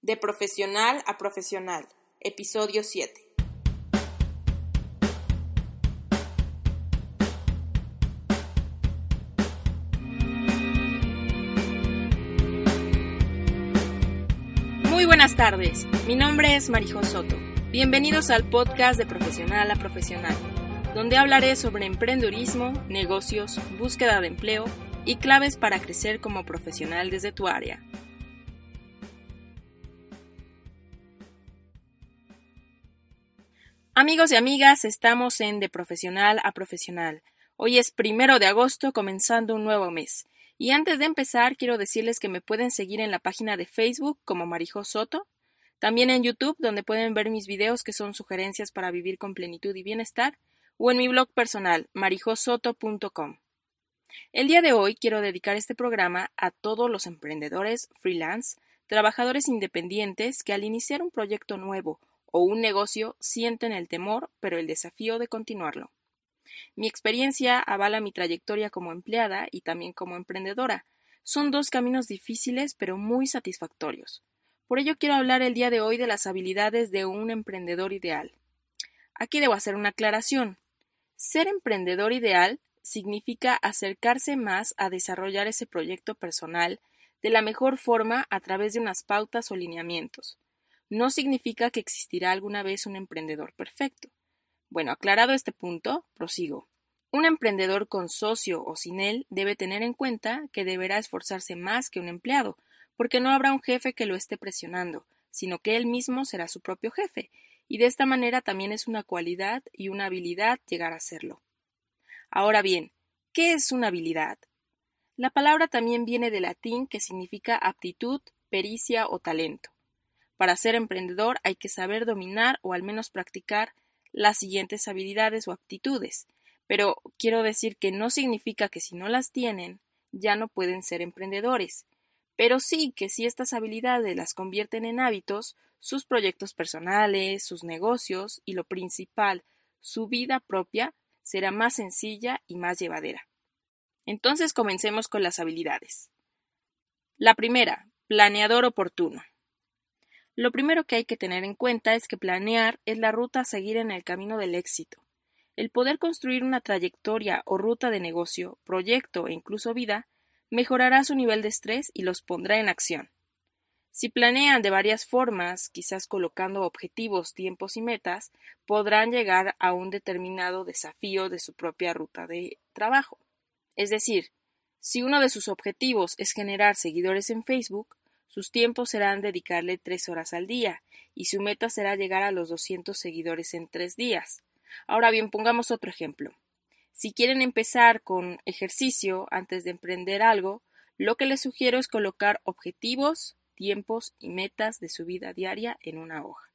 De profesional a profesional, episodio 7. Muy buenas tardes, mi nombre es Marijo Soto. Bienvenidos al podcast de Profesional a Profesional, donde hablaré sobre emprendedurismo, negocios, búsqueda de empleo y claves para crecer como profesional desde tu área. Amigos y amigas, estamos en De Profesional a Profesional. Hoy es primero de agosto, comenzando un nuevo mes. Y antes de empezar, quiero decirles que me pueden seguir en la página de Facebook como Marijo Soto, también en YouTube, donde pueden ver mis videos que son sugerencias para vivir con plenitud y bienestar, o en mi blog personal, marijosoto.com. El día de hoy quiero dedicar este programa a todos los emprendedores freelance, trabajadores independientes que al iniciar un proyecto nuevo o un negocio sienten el temor, pero el desafío de continuarlo. Mi experiencia avala mi trayectoria como empleada y también como emprendedora. Son dos caminos difíciles pero muy satisfactorios. Por ello quiero hablar el día de hoy de las habilidades de un emprendedor ideal. Aquí debo hacer una aclaración. Ser emprendedor ideal significa acercarse más a desarrollar ese proyecto personal de la mejor forma a través de unas pautas o lineamientos no significa que existirá alguna vez un emprendedor perfecto. Bueno, aclarado este punto, prosigo. Un emprendedor con socio o sin él debe tener en cuenta que deberá esforzarse más que un empleado, porque no habrá un jefe que lo esté presionando, sino que él mismo será su propio jefe, y de esta manera también es una cualidad y una habilidad llegar a serlo. Ahora bien, ¿qué es una habilidad? La palabra también viene del latín que significa aptitud, pericia o talento. Para ser emprendedor hay que saber dominar o al menos practicar las siguientes habilidades o aptitudes, pero quiero decir que no significa que si no las tienen ya no pueden ser emprendedores, pero sí que si estas habilidades las convierten en hábitos, sus proyectos personales, sus negocios y lo principal, su vida propia será más sencilla y más llevadera. Entonces comencemos con las habilidades. La primera, planeador oportuno. Lo primero que hay que tener en cuenta es que planear es la ruta a seguir en el camino del éxito. El poder construir una trayectoria o ruta de negocio, proyecto e incluso vida mejorará su nivel de estrés y los pondrá en acción. Si planean de varias formas, quizás colocando objetivos, tiempos y metas, podrán llegar a un determinado desafío de su propia ruta de trabajo. Es decir, si uno de sus objetivos es generar seguidores en Facebook, sus tiempos serán dedicarle tres horas al día, y su meta será llegar a los 200 seguidores en tres días. Ahora bien, pongamos otro ejemplo. Si quieren empezar con ejercicio antes de emprender algo, lo que les sugiero es colocar objetivos, tiempos y metas de su vida diaria en una hoja.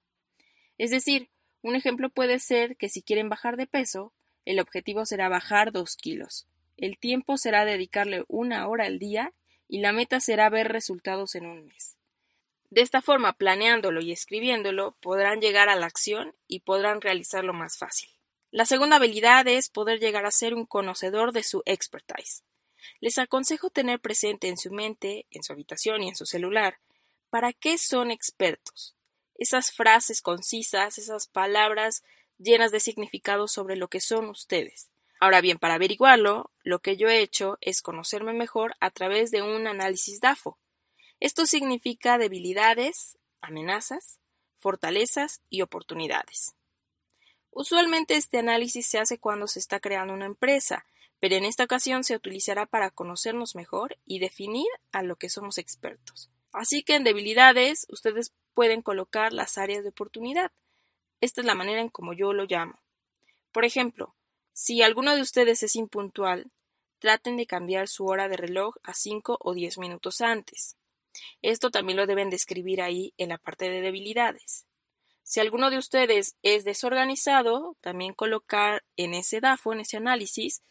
Es decir, un ejemplo puede ser que si quieren bajar de peso, el objetivo será bajar dos kilos. El tiempo será dedicarle una hora al día y la meta será ver resultados en un mes. De esta forma, planeándolo y escribiéndolo, podrán llegar a la acción y podrán realizarlo más fácil. La segunda habilidad es poder llegar a ser un conocedor de su expertise. Les aconsejo tener presente en su mente, en su habitación y en su celular para qué son expertos. Esas frases concisas, esas palabras llenas de significado sobre lo que son ustedes. Ahora bien, para averiguarlo, lo que yo he hecho es conocerme mejor a través de un análisis DAFO. Esto significa debilidades, amenazas, fortalezas y oportunidades. Usualmente este análisis se hace cuando se está creando una empresa, pero en esta ocasión se utilizará para conocernos mejor y definir a lo que somos expertos. Así que en debilidades ustedes pueden colocar las áreas de oportunidad. Esta es la manera en como yo lo llamo. Por ejemplo, si alguno de ustedes es impuntual, traten de cambiar su hora de reloj a 5 o 10 minutos antes. Esto también lo deben describir ahí en la parte de debilidades. Si alguno de ustedes es desorganizado, también colocar en ese DAFO, en ese análisis,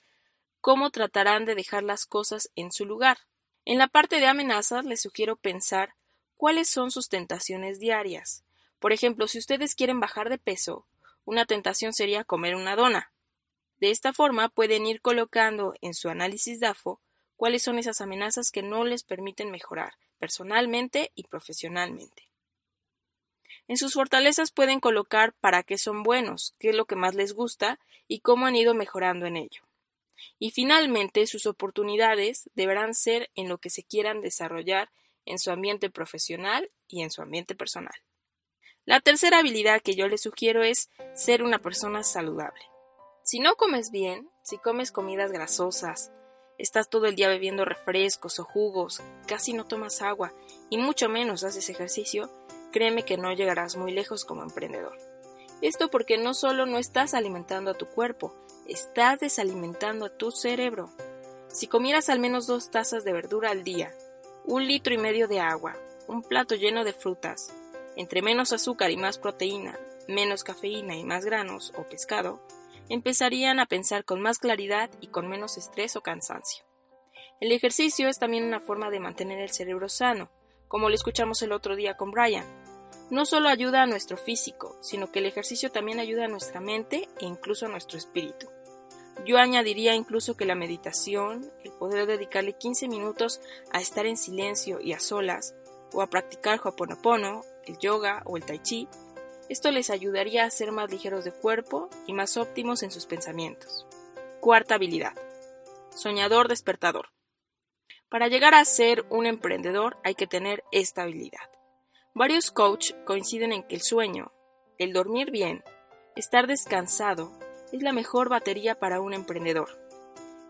cómo tratarán de dejar las cosas en su lugar. En la parte de amenazas les sugiero pensar cuáles son sus tentaciones diarias. Por ejemplo, si ustedes quieren bajar de peso, una tentación sería comer una dona. De esta forma pueden ir colocando en su análisis DAFO cuáles son esas amenazas que no les permiten mejorar personalmente y profesionalmente. En sus fortalezas pueden colocar para qué son buenos, qué es lo que más les gusta y cómo han ido mejorando en ello. Y finalmente, sus oportunidades deberán ser en lo que se quieran desarrollar en su ambiente profesional y en su ambiente personal. La tercera habilidad que yo les sugiero es ser una persona saludable. Si no comes bien, si comes comidas grasosas, estás todo el día bebiendo refrescos o jugos, casi no tomas agua y mucho menos haces ejercicio, créeme que no llegarás muy lejos como emprendedor. Esto porque no solo no estás alimentando a tu cuerpo, estás desalimentando a tu cerebro. Si comieras al menos dos tazas de verdura al día, un litro y medio de agua, un plato lleno de frutas, entre menos azúcar y más proteína, menos cafeína y más granos o pescado, empezarían a pensar con más claridad y con menos estrés o cansancio. El ejercicio es también una forma de mantener el cerebro sano, como lo escuchamos el otro día con Brian. No solo ayuda a nuestro físico, sino que el ejercicio también ayuda a nuestra mente e incluso a nuestro espíritu. Yo añadiría incluso que la meditación, el poder dedicarle 15 minutos a estar en silencio y a solas, o a practicar Ho'oponopono, el yoga o el tai chi, esto les ayudaría a ser más ligeros de cuerpo y más óptimos en sus pensamientos. Cuarta habilidad. Soñador despertador. Para llegar a ser un emprendedor hay que tener esta habilidad. Varios coaches coinciden en que el sueño, el dormir bien, estar descansado, es la mejor batería para un emprendedor.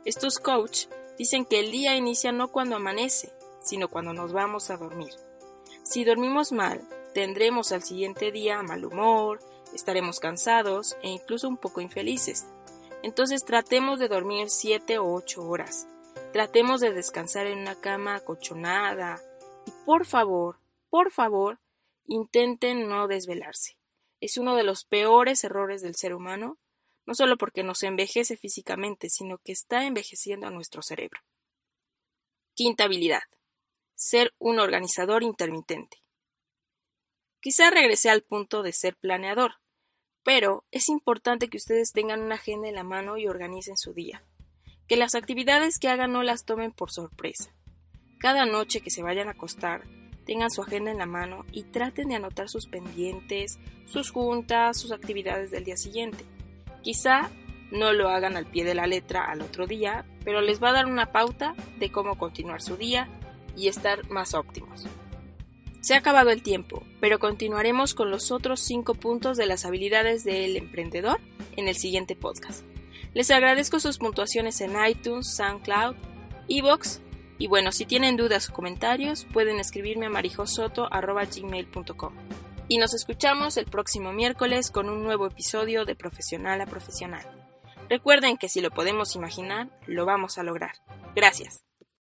Estos coaches dicen que el día inicia no cuando amanece, sino cuando nos vamos a dormir. Si dormimos mal, tendremos al siguiente día mal humor, estaremos cansados e incluso un poco infelices. Entonces tratemos de dormir 7 o 8 horas. Tratemos de descansar en una cama acolchonada. Y por favor, por favor, intenten no desvelarse. Es uno de los peores errores del ser humano no solo porque nos envejece físicamente, sino que está envejeciendo a nuestro cerebro. Quinta habilidad. Ser un organizador intermitente. Quizá regresé al punto de ser planeador, pero es importante que ustedes tengan una agenda en la mano y organicen su día. Que las actividades que hagan no las tomen por sorpresa. Cada noche que se vayan a acostar, tengan su agenda en la mano y traten de anotar sus pendientes, sus juntas, sus actividades del día siguiente. Quizá no lo hagan al pie de la letra al otro día, pero les va a dar una pauta de cómo continuar su día y estar más óptimos. Se ha acabado el tiempo, pero continuaremos con los otros cinco puntos de las habilidades del emprendedor en el siguiente podcast. Les agradezco sus puntuaciones en iTunes, SoundCloud, Evox y bueno, si tienen dudas o comentarios pueden escribirme a marijosoto.gmail.com y nos escuchamos el próximo miércoles con un nuevo episodio de Profesional a Profesional. Recuerden que si lo podemos imaginar, lo vamos a lograr. Gracias.